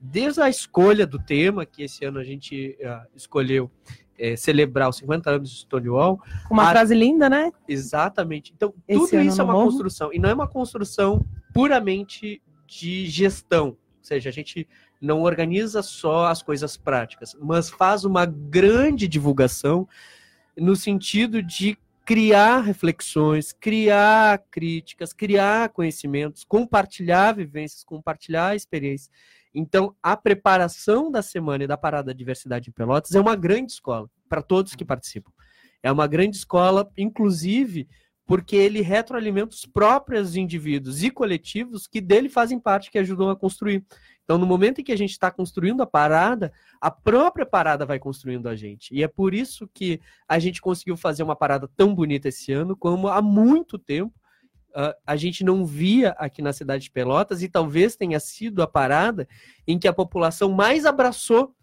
desde a escolha do tema, que esse ano a gente ah, escolheu eh, celebrar os 50 anos de Stonewall.
Uma
a-
frase linda, né?
Exatamente. Então,
Esse
tudo isso é uma construção. E não é uma construção puramente de gestão. Ou seja, a gente não organiza só as coisas práticas, mas faz uma grande divulgação no sentido de criar reflexões, criar críticas, criar conhecimentos, compartilhar vivências, compartilhar experiências. Então, a preparação da semana e da parada da diversidade em Pelotas é uma grande escola para todos que participam. É uma grande escola, inclusive, porque ele retroalimenta os próprios indivíduos e coletivos que dele fazem parte, que ajudam a construir. Então, no momento em que a gente está construindo a parada, a própria parada vai construindo a gente. E é por isso que a gente conseguiu fazer uma parada tão bonita esse ano, como há muito tempo uh, a gente não via aqui na cidade de Pelotas, e talvez tenha sido a parada em que a população mais abraçou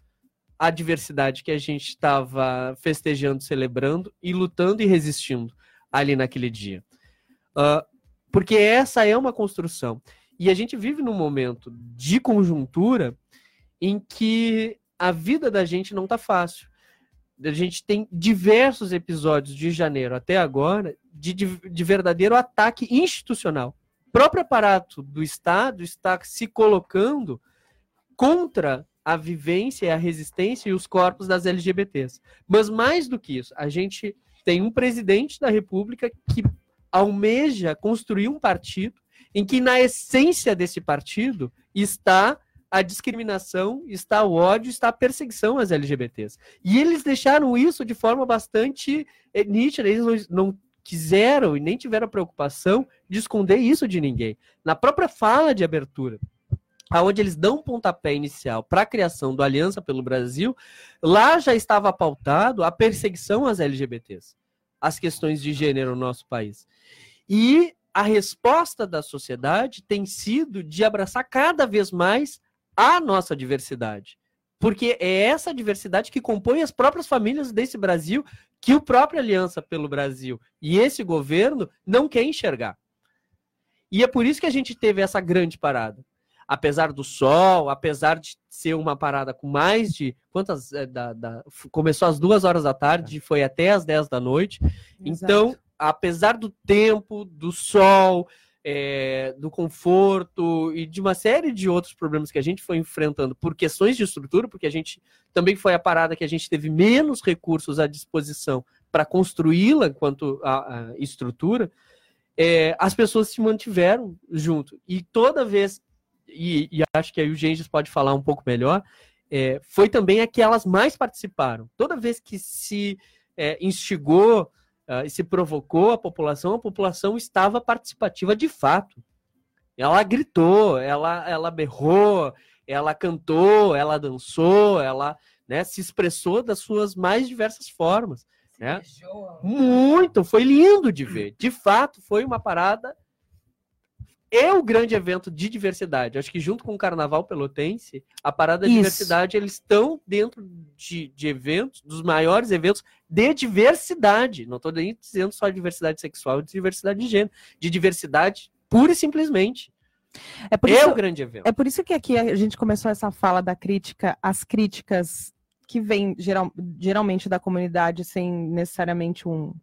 a diversidade que a gente estava festejando, celebrando e lutando e resistindo ali naquele dia. Uh, porque essa é uma construção. E a gente vive num momento de conjuntura em que a vida da gente não está fácil. A gente tem diversos episódios de janeiro até agora de, de, de verdadeiro ataque institucional. O próprio aparato do Estado está se colocando contra a vivência, a resistência e os corpos das LGBTs. Mas mais do que isso, a gente tem um presidente da República que almeja construir um partido em que na essência desse partido está a discriminação, está o ódio, está a perseguição às LGBTs. E eles deixaram isso de forma bastante eh, nítida, eles não quiseram e nem tiveram preocupação de esconder isso de ninguém. Na própria fala de abertura, aonde eles dão um pontapé inicial para a criação do Aliança pelo Brasil, lá já estava pautado a perseguição às LGBTs, as questões de gênero no nosso país. E a resposta da sociedade tem sido de abraçar cada vez mais a nossa diversidade. Porque é essa diversidade que compõe as próprias famílias desse Brasil que o próprio Aliança pelo Brasil e esse governo não quer enxergar. E é por isso que a gente teve essa grande parada. Apesar do sol, apesar de ser uma parada com mais de. Quantas. É, da, da, começou às duas horas da tarde, foi até às dez da noite. Exato. Então, apesar do tempo, do sol, é, do conforto e de uma série de outros problemas que a gente foi enfrentando por questões de estrutura, porque a gente também foi a parada que a gente teve menos recursos à disposição para construí-la enquanto a, a estrutura, é, as pessoas se mantiveram junto. E toda vez, e, e acho que aí o Gengis pode falar um pouco melhor, é, foi também a que elas mais participaram. Toda vez que se é, instigou uh, e se provocou a população, a população estava participativa de fato. Ela gritou, ela, ela berrou, ela cantou, ela dançou, ela né, se expressou das suas mais diversas formas. Né? Muito, foi lindo de ver. De fato, foi uma parada é o grande evento de diversidade. Acho que junto com o Carnaval Pelotense, a Parada Isso. Diversidade, eles estão dentro de, de, eventos, dos maiores eventos de diversidade. Não estou nem dizendo só diversidade sexual, de diversidade de gênero, de diversidade pura e simplesmente.
É, por é isso, o grande evento. É por isso que aqui a gente começou essa fala da crítica, as críticas que vêm geral, geralmente da comunidade sem necessariamente um,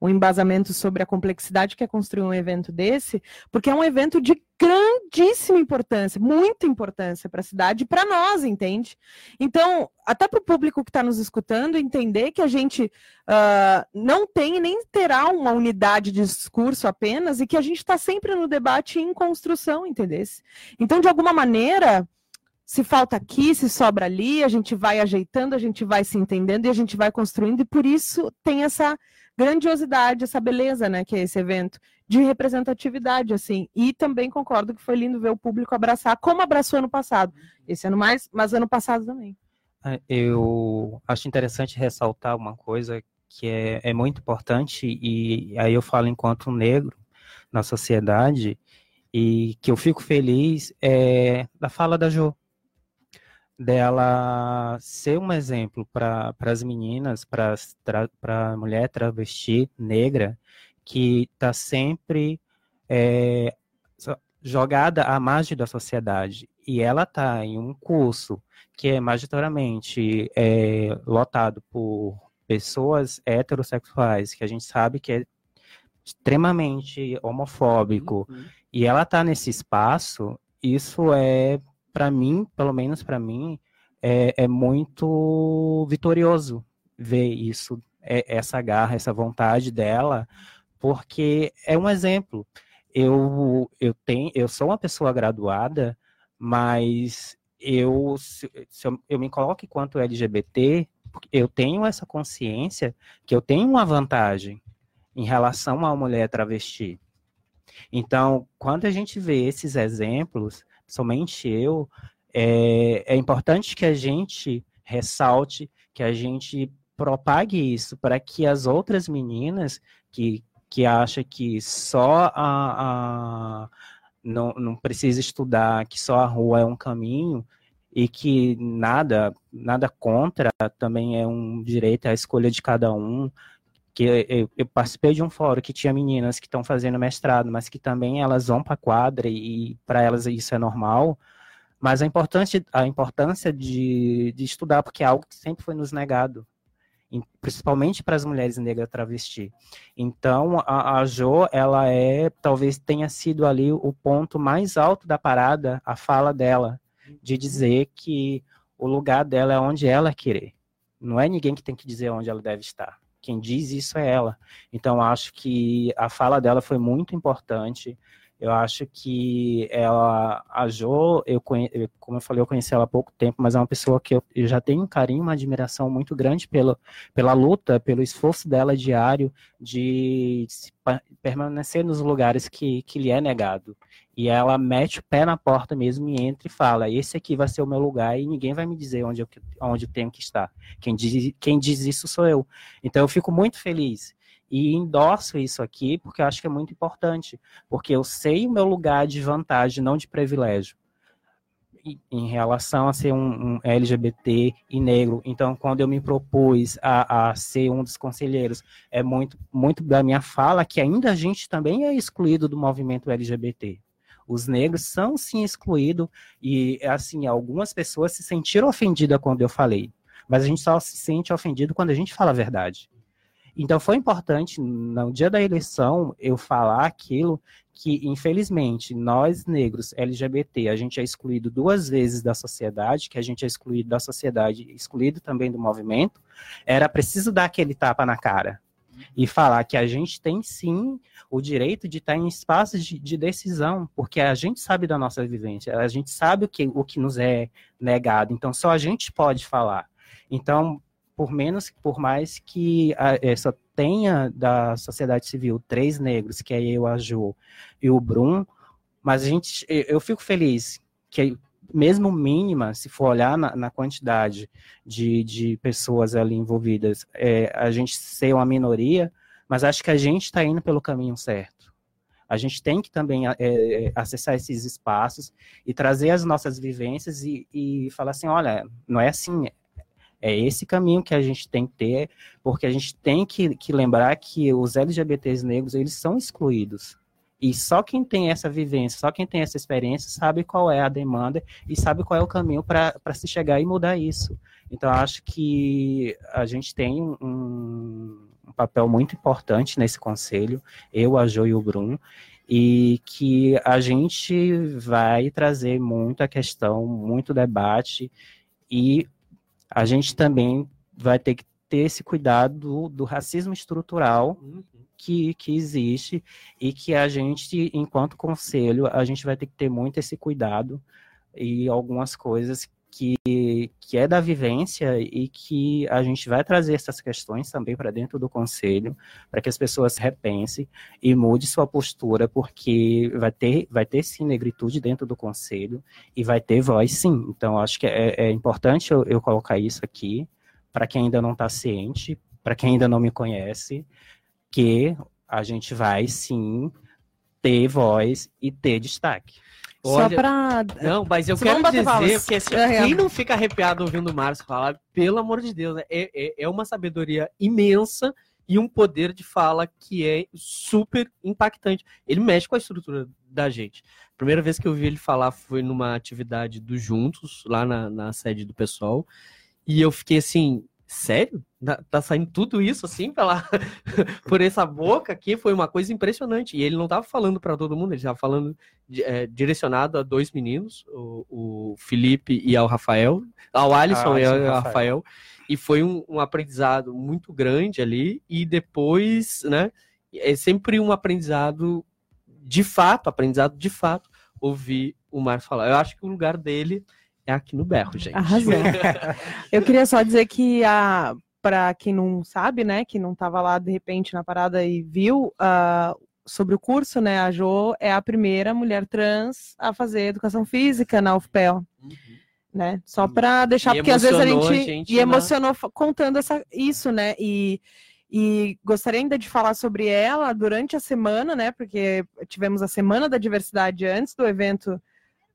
um embasamento sobre a complexidade que é construir um evento desse, porque é um evento de grandíssima importância, muita importância para a cidade e para nós, entende? Então, até para o público que está nos escutando, entender que a gente uh, não tem nem terá uma unidade de discurso apenas e que a gente está sempre no debate em construção, entendesse? Então, de alguma maneira se falta aqui, se sobra ali, a gente vai ajeitando, a gente vai se entendendo e a gente vai construindo, e por isso tem essa grandiosidade, essa beleza, né, que é esse evento, de representatividade, assim. E também concordo que foi lindo ver o público abraçar, como abraçou ano passado. Esse ano mais, mas ano passado também.
É, eu acho interessante ressaltar uma coisa que é, é muito importante, e aí eu falo enquanto negro na sociedade, e que eu fico feliz é da fala da Jo dela ser um exemplo para as meninas, para a mulher travesti negra, que está sempre é, jogada à margem da sociedade. E ela está em um curso que é majoritariamente é, lotado por pessoas heterossexuais, que a gente sabe que é extremamente homofóbico, uhum. e ela está nesse espaço, isso é para mim, pelo menos para mim, é, é, muito vitorioso ver isso, é, essa garra, essa vontade dela, porque é um exemplo. Eu, eu, tenho, eu sou uma pessoa graduada, mas eu, se, se eu, eu me coloco enquanto LGBT, eu tenho essa consciência que eu tenho uma vantagem em relação a uma mulher travesti. Então, quando a gente vê esses exemplos, somente eu, é, é importante que a gente ressalte, que a gente propague isso para que as outras meninas que, que acham que só a, a não, não precisa estudar, que só a rua é um caminho e que nada nada contra também é um direito é a escolha de cada um que eu, eu participei de um fórum que tinha meninas que estão fazendo mestrado mas que também elas vão para a quadra e para elas isso é normal mas a importância a importância de, de estudar porque é algo que sempre foi nos negado principalmente para as mulheres negras travesti. Então, a, a Jo, ela é, talvez tenha sido ali o ponto mais alto da parada, a fala dela, de dizer que o lugar dela é onde ela querer. Não é ninguém que tem que dizer onde ela deve estar. Quem diz isso é ela. Então, acho que a fala dela foi muito importante. Eu acho que ela, a Jo, eu conhe, como eu falei, eu conheci ela há pouco tempo, mas é uma pessoa que eu, eu já tenho um carinho, uma admiração muito grande pelo, pela luta, pelo esforço dela diário de permanecer nos lugares que, que lhe é negado. E ela mete o pé na porta mesmo e entra e fala: esse aqui vai ser o meu lugar e ninguém vai me dizer onde eu, onde eu tenho que estar. Quem diz, quem diz isso sou eu. Então eu fico muito feliz e endosso isso aqui porque eu acho que é muito importante, porque eu sei o meu lugar de vantagem, não de privilégio, em relação a ser um, um LGBT e negro. Então, quando eu me propus a, a, ser um dos conselheiros, é muito, muito da minha fala que ainda a gente também é excluído do movimento LGBT. Os negros são sim excluídos e assim algumas pessoas se sentiram ofendidas quando eu falei, mas a gente só se sente ofendido quando a gente fala a verdade. Então foi importante no dia da eleição eu falar aquilo que infelizmente nós negros LGBT a gente é excluído duas vezes da sociedade, que a gente é excluído da sociedade, excluído também do movimento. Era preciso dar aquele tapa na cara e falar que a gente tem sim o direito de estar em espaços de, de, decisão, porque a gente sabe da nossa vivência, a gente sabe o que, o que nos é negado, então só a gente pode falar. Então, por menos, por mais que a, essa tenha da sociedade civil três negros, que é eu, a Jo e o Brum, mas a gente, eu fico feliz que mesmo mínima, se for olhar na, na quantidade de, de pessoas ali envolvidas, é, a gente ser uma minoria, mas acho que a gente está indo pelo caminho certo. A gente tem que também é, é, acessar esses espaços e trazer as nossas vivências e, e falar assim, olha, não é assim, é esse caminho que a gente tem que ter, porque a gente tem que, que lembrar que os LGBTs negros, eles são excluídos. E só quem tem essa vivência, só quem tem essa experiência, sabe qual é a demanda e sabe qual é o caminho para se chegar e mudar isso. Então, acho que a gente tem um, um, papel muito importante nesse conselho, eu, a Jo e o Bruno, e que a gente vai trazer muita questão, muito debate, e a gente também vai ter que ter esse cuidado do, do racismo estrutural uhum. que, que existe e que a gente, enquanto conselho, a gente vai ter que ter muito esse cuidado e algumas coisas que, que é da vivência e que a gente vai trazer essas questões também para dentro do conselho, para que as pessoas repensem e mude sua postura, porque vai ter, vai ter sim negritude dentro do conselho e vai ter voz sim. Então, acho que é, é importante eu, eu colocar isso aqui, para quem ainda não está ciente, para quem ainda não me conhece, que a gente vai sim ter voz e ter destaque.
Olha, Só pra. Não, mas eu quero dizer, porque assim, é, quem não fica arrepiado ouvindo o Márcio falar, pelo amor de Deus, né? é, é, é uma sabedoria imensa e um poder de fala que é super impactante. Ele mexe com a estrutura da gente. Primeira vez que eu vi ele falar foi numa atividade do Juntos, lá na, na sede do pessoal. E eu fiquei assim, sério? Tá saindo tudo isso assim pela por essa boca aqui foi uma coisa impressionante. E ele não estava falando para todo mundo, ele estava falando é, direcionado a dois meninos, o, o, Felipe e ao Rafael, ao Alisson ah, e ao Rafael. Rafael. E foi um, um, aprendizado muito grande ali. E depois, né? É sempre um aprendizado de fato, aprendizado de fato, ouvir o Mar falar. Eu acho que o lugar dele é aqui no berro, gente.
Arrasou. Eu queria só dizer que a para quem não sabe, né, que não estava lá de repente na parada e viu ah, sobre o curso, né, a Jo é a primeira mulher trans a fazer educação física na UFPEL. Né? Só para deixar,
E
porque às vezes a gente,
a gente
e
na-
emocionou fa- contando essa, isso, né? E, e gostaria ainda de falar sobre ela durante a semana, né? Porque tivemos a semana da diversidade antes do evento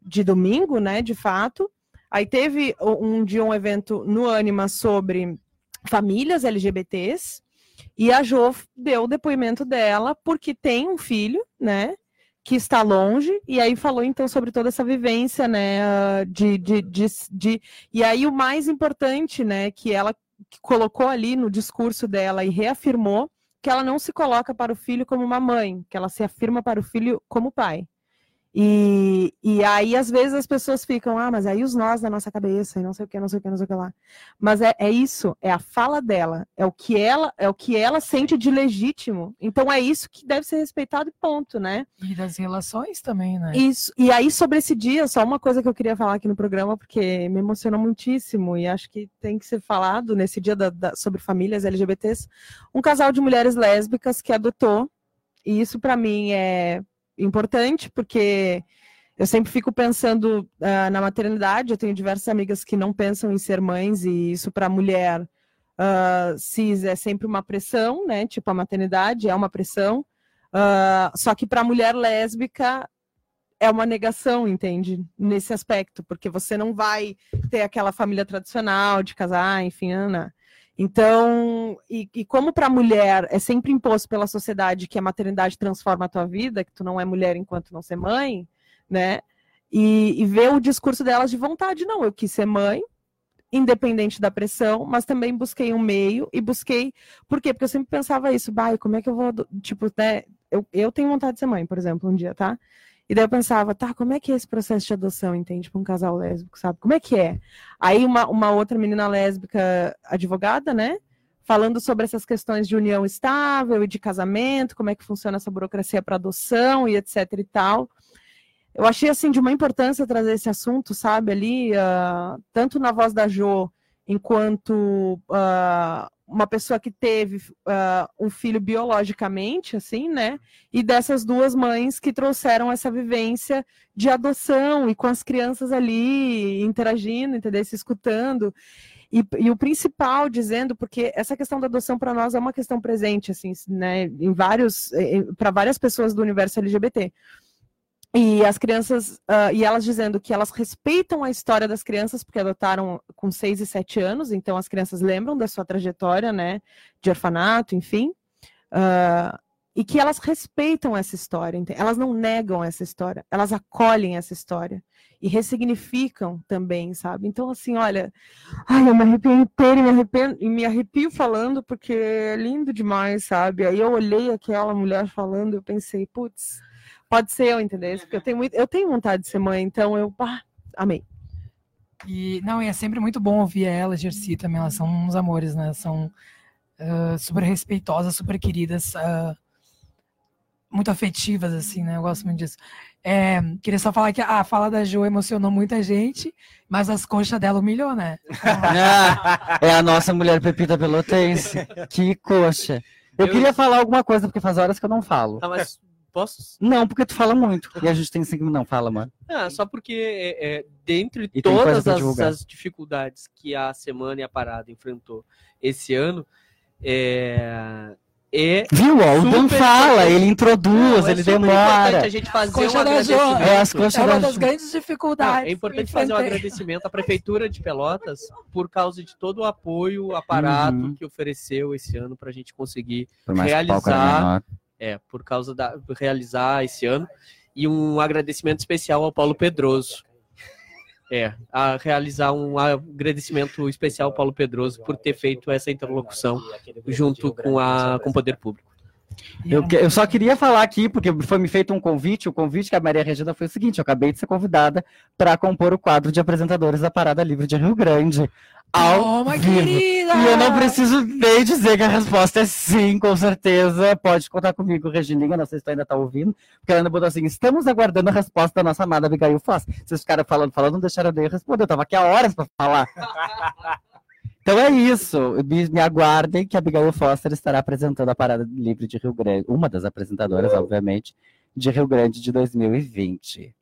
de domingo, né? De fato. Aí teve um dia um evento no Anima sobre famílias LGBTs e a Jo deu o depoimento dela porque tem um filho, né? Que está longe, e aí falou então sobre toda essa vivência, né? De, de, de, de- E aí o mais importante, né, que ela colocou ali no discurso dela e reafirmou que ela não se coloca para o filho como uma mãe, que ela se afirma para o filho como pai. E, e aí, às vezes, as pessoas ficam, ah, mas aí os nós na nossa cabeça, e não sei o que, não sei o que, não sei o que lá. Mas é, é isso, é a fala dela, é o que ela, é o que ela sente de legítimo. Então é isso que deve ser respeitado e ponto, né?
E das relações também, né?
Isso. E aí, sobre esse dia, só uma coisa que eu queria falar aqui no programa, porque me emocionou muitíssimo e acho que tem que ser falado nesse dia da- da- sobre famílias LGBTs. Um casal de mulheres lésbicas que adotou, e isso para mim é importante, porque eu sempre fico pensando ah, na maternidade. Eu tenho diversas amigas que não pensam em ser mães, e isso para mulher ah, cis é sempre uma pressão, né? Tipo, a maternidade é uma pressão. Ah, só que para mulher lésbica é uma negação, entende? Nesse aspecto, porque você não vai ter aquela família tradicional de casar, enfim, Ana. Então, e, e como para a mulher é sempre imposto pela sociedade que a maternidade transforma a tua vida, que tu não é mulher enquanto não ser mãe, né? E, e ver o discurso delas de vontade, não, eu quis ser mãe, independente da pressão, mas também busquei um meio e busquei. Por quê? Porque eu sempre pensava isso, vai, como é que eu vou. Tipo, né? Eu, eu tenho vontade de ser mãe, por exemplo, um dia, tá? E daí eu pensava, tá, como é que é esse processo de adoção, entende? Para um casal lésbico, sabe? Como é que é? Aí uma, uma outra menina lésbica, advogada, né? Falando sobre essas questões de união estável e de casamento, como é que funciona essa burocracia para adoção e etc e tal. Eu achei assim de uma importância trazer esse assunto, sabe, ali, ah, tanto na voz da Jo, enquanto ah, uma pessoa que teve ah, um filho biologicamente, assim, né? E dessas duas mães que trouxeram essa vivência de adoção e com as crianças ali interagindo, entendeu? Se escutando. E, e o principal dizendo, porque essa questão da adoção para nós é uma questão presente, assim, né? Em vários, para várias pessoas do universo LGBT. E as crianças, ah, e elas dizendo que elas respeitam a história das crianças, porque adotaram com 6 e 7 anos, então as crianças lembram da sua trajetória, né, de orfanato, enfim, ah, e que elas respeitam essa história, elas não negam essa história, elas acolhem essa história e ressignificam também, sabe? Então, assim, olha, ai, eu me arrepio inteira e me arrepio, e me arrepio falando, porque é lindo demais, sabe? Aí eu olhei aquela mulher falando, eu pensei, putz, pode ser eu, entendeu? Porque eu tenho, muito, eu tenho vontade de ser mãe, então eu, pá, amei.
E não, e é sempre muito bom ouvir ela, Gersi também, elas são uns amores, né? São ah, super respeitosas, super queridas, ah, muito afetivas, assim, né? Eu gosto muito disso. É, queria só falar que a fala da Jo emocionou muita gente, mas as coxas dela humilhou, né?
É a nossa mulher Pepita Pelotense. Que coxa. Eu,
Eu-
queria falar alguma coisa, porque faz horas que eu não falo.
Tá, mas posso?
Não, porque tu fala muito. E a gente tem cinco Não, fala, mano.
Ah, só porque é, é, dentre
E
todas as, as dificuldades que a semana e a parada enfrentou esse ano, é, é
Viu? O Dan fala, ele introduz,
Não, é
ele
super
demora.
importante a gente fazer um agradecimento.
É, as
é uma
da
das grandes dificuldades.
Não, é importante fazer um agradecimento à Prefeitura de Pelotas por causa de todo o apoio, aparato
Uhum.
que ofereceu esse ano para a gente conseguir realizar. É, por causa da realizar esse ano. E um agradecimento especial ao Paulo Pedroso. É, a realizar um agradecimento especial ao Paulo Pedroso por ter feito essa interlocução junto com, a, com o poder público.
Eu, eu só queria falar aqui, porque foi me feito um convite. O convite que a Maria Regina foi o seguinte: eu acabei de ser convidada para compor o quadro de apresentadores da Parada Livre de Rio Grande. Ao
Toma,
vivo.
querida!
E eu não preciso nem dizer que a resposta é sim, com certeza. Pode contar comigo, Regininha. Não sei se tu ainda tá ouvindo. Porque ela ainda botou assim: estamos aguardando a resposta da nossa amada Abigail Foz. Vocês ficaram falando, falando, não deixaram eu responder. Eu tava aqui há horas para falar. Então é isso. Me, me aguardem que a Abigail Foster estará apresentando a Parada Livre de Rio Grande, uma das apresentadoras, obviamente, de Rio Grande de 2020.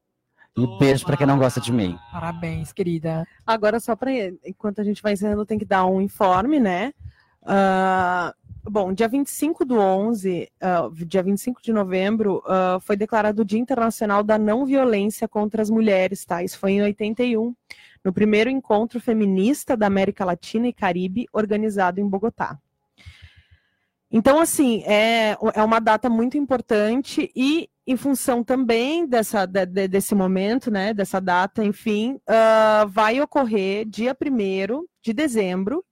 E beijo para quem não gosta de mim.
Parabéns, querida.
Agora, só para enquanto a gente vai encerrando, tem que dar um informe, né? Ah, bom, dia 25 do 11, ah, dia 25 de novembro, ah, foi declarado o Dia Internacional da Não Violência contra as Mulheres, tá? Isso foi em 81, no primeiro encontro feminista da América Latina e Caribe, organizado em Bogotá. Então, assim, é, é uma data muito importante e em função também dessa, de- de- desse momento, né, dessa data, enfim, ah, vai ocorrer dia 1 de dezembro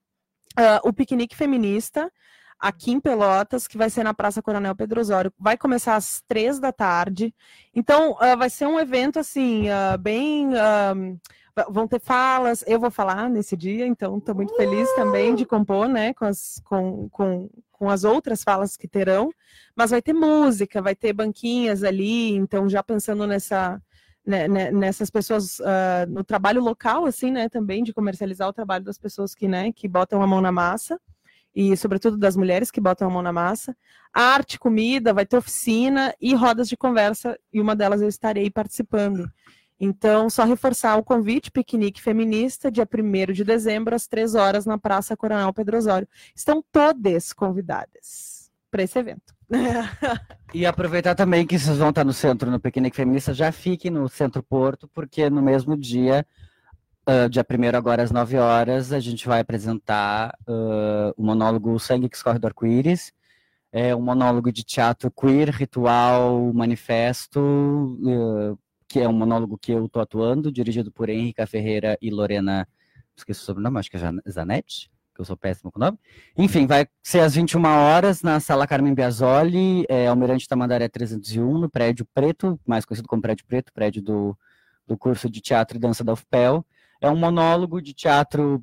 ah, o piquenique feminista aqui em Pelotas, que vai ser na Praça Coronel Pedro Osório. Vai começar às três da tarde. Então, ah, vai ser um evento, assim, bem... vão ter falas, eu vou falar nesse dia, então estou muito feliz também de compor, né, com as, com, com, com as outras falas que terão, mas vai ter música, vai ter banquinhas ali, então já pensando nessa, né, né, nessas pessoas ah, no trabalho local, assim, né, também de comercializar o trabalho das pessoas que, né, que botam a mão na massa e sobretudo das mulheres que botam a mão na massa. Arte, comida, vai ter oficina e rodas de conversa, e uma delas eu estarei participando. Então, só reforçar o convite, piquenique feminista, dia 1 de dezembro, às 3 horas, na Praça Coronel Pedro Osório. Estão todas convidadas para esse evento.
E aproveitar também que vocês vão estar no centro, no Piquenique Feminista, já fiquem no Centro Porto, porque no mesmo dia, ah, dia 1 agora às 9 horas, a gente vai apresentar ah, o monólogo Sangue que Escorre do Arco-Íris. É um monólogo de teatro queer, ritual, manifesto, ah, que é um monólogo que eu estou atuando, dirigido por Henrica Ferreira e Lorena, esqueci o sobrenome, acho que é Zanetti, que eu sou péssimo com o nome. Enfim, vai ser às 21 horas na Sala Carmen Biasoli, é, Almirante Tamandaré 301, no prédio preto, mais conhecido como prédio preto, prédio do, do curso de teatro e dança da UFPEL. É um monólogo de teatro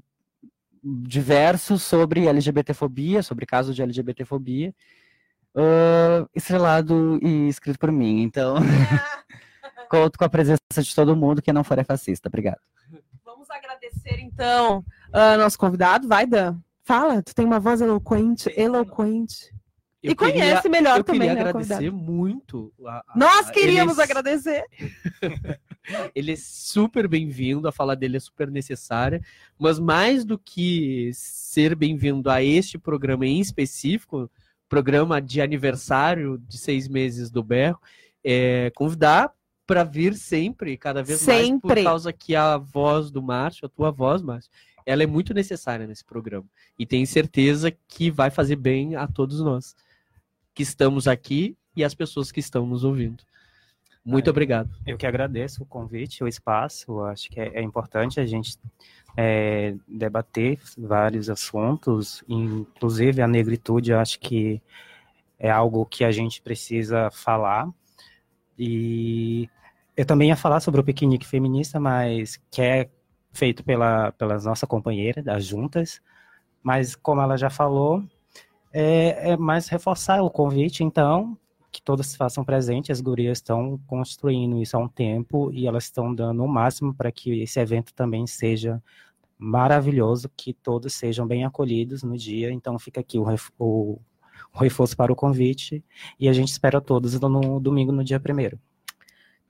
diverso sobre LGBTfobia, sobre casos de LGBTfobia, ah, estrelado e escrito por mim. Então, conto com a presença de todo mundo, quem não for é fascista. Obrigado.
Vamos agradecer, então, ah, nosso convidado. Vai, Dan. Fala, tu tem uma voz eloquente, eloquente.
Eu
e conhece
queria-
melhor
eu
também,
queria
né,
agradecer muito. a- a-
Nós queríamos
ele é
agradecer.
Ele é super bem-vindo, a fala dele é super necessária, mas mais do que ser bem-vindo a este programa em específico, programa de aniversário de seis meses do Berro, é convidar para vir sempre, cada vez mais,
Sempre.
por causa que a voz do Márcio, a tua voz, Márcio, ela é muito necessária nesse programa. E tenho certeza que vai fazer bem a todos nós que estamos aqui e as pessoas que estão nos ouvindo. Muito obrigado.
Eu que agradeço o convite, o espaço. Eu Acho que é, é importante a gente é, debater vários assuntos, inclusive a negritude. Eu acho que é algo que a gente precisa falar. E eu também ia falar sobre o piquenique feminista, mas que é feito pela, pela nossa companheira das juntas. Mas como ela já falou, é, é mais reforçar o convite, então, que todas se façam presentes. As gurias estão construindo isso há um tempo e elas estão dando o máximo para que esse evento também seja maravilhoso, que todos sejam bem acolhidos no dia. Então fica aqui o, o- o reforço para o convite e a gente espera todos no domingo, no dia primeiro.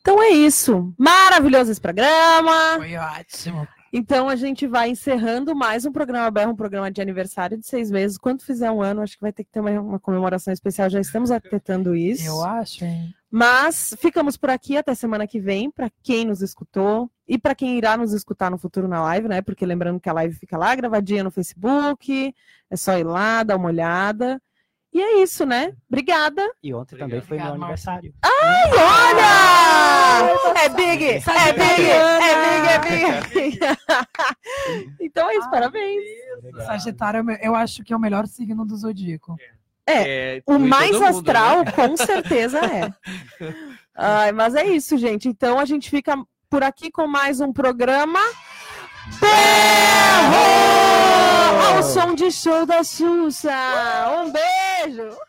Então é isso. Maravilhoso esse programa.
Foi ótimo.
Então a gente vai encerrando mais um programa BR, um programa de aniversário de seis meses. Quando fizer um ano, acho que vai ter que ter uma, uma comemoração especial. Já estamos arquitetando isso.
Eu acho, hein?
Mas ficamos por aqui até semana que vem, para quem nos escutou e para quem irá nos escutar no futuro na live, né? Porque lembrando que a live fica lá gravadinha no Facebook, é só ir lá, dar uma olhada. E é isso, né? Obrigada.
E ontem também foi meu aniversário.
Ai, olha! É big, é big, é big, é big. então é isso, parabéns.
Sagitário, é eu acho que é o melhor signo do zodíaco.
É,
tu
o mais
mundo,
astral,
né?
com certeza é. Ai, mas é isso, gente. Então a gente fica por aqui com mais um programa. Berro! o som de show da Xuxa. Um beijo!